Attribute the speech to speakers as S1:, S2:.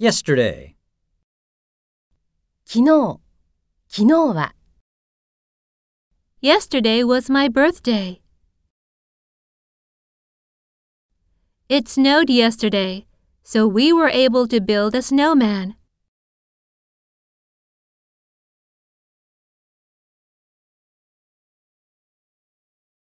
S1: yesterday,
S2: 昨日、昨日は、
S3: Yesterday was my birthday. It snowed yesterday, so we were able to build a snowman.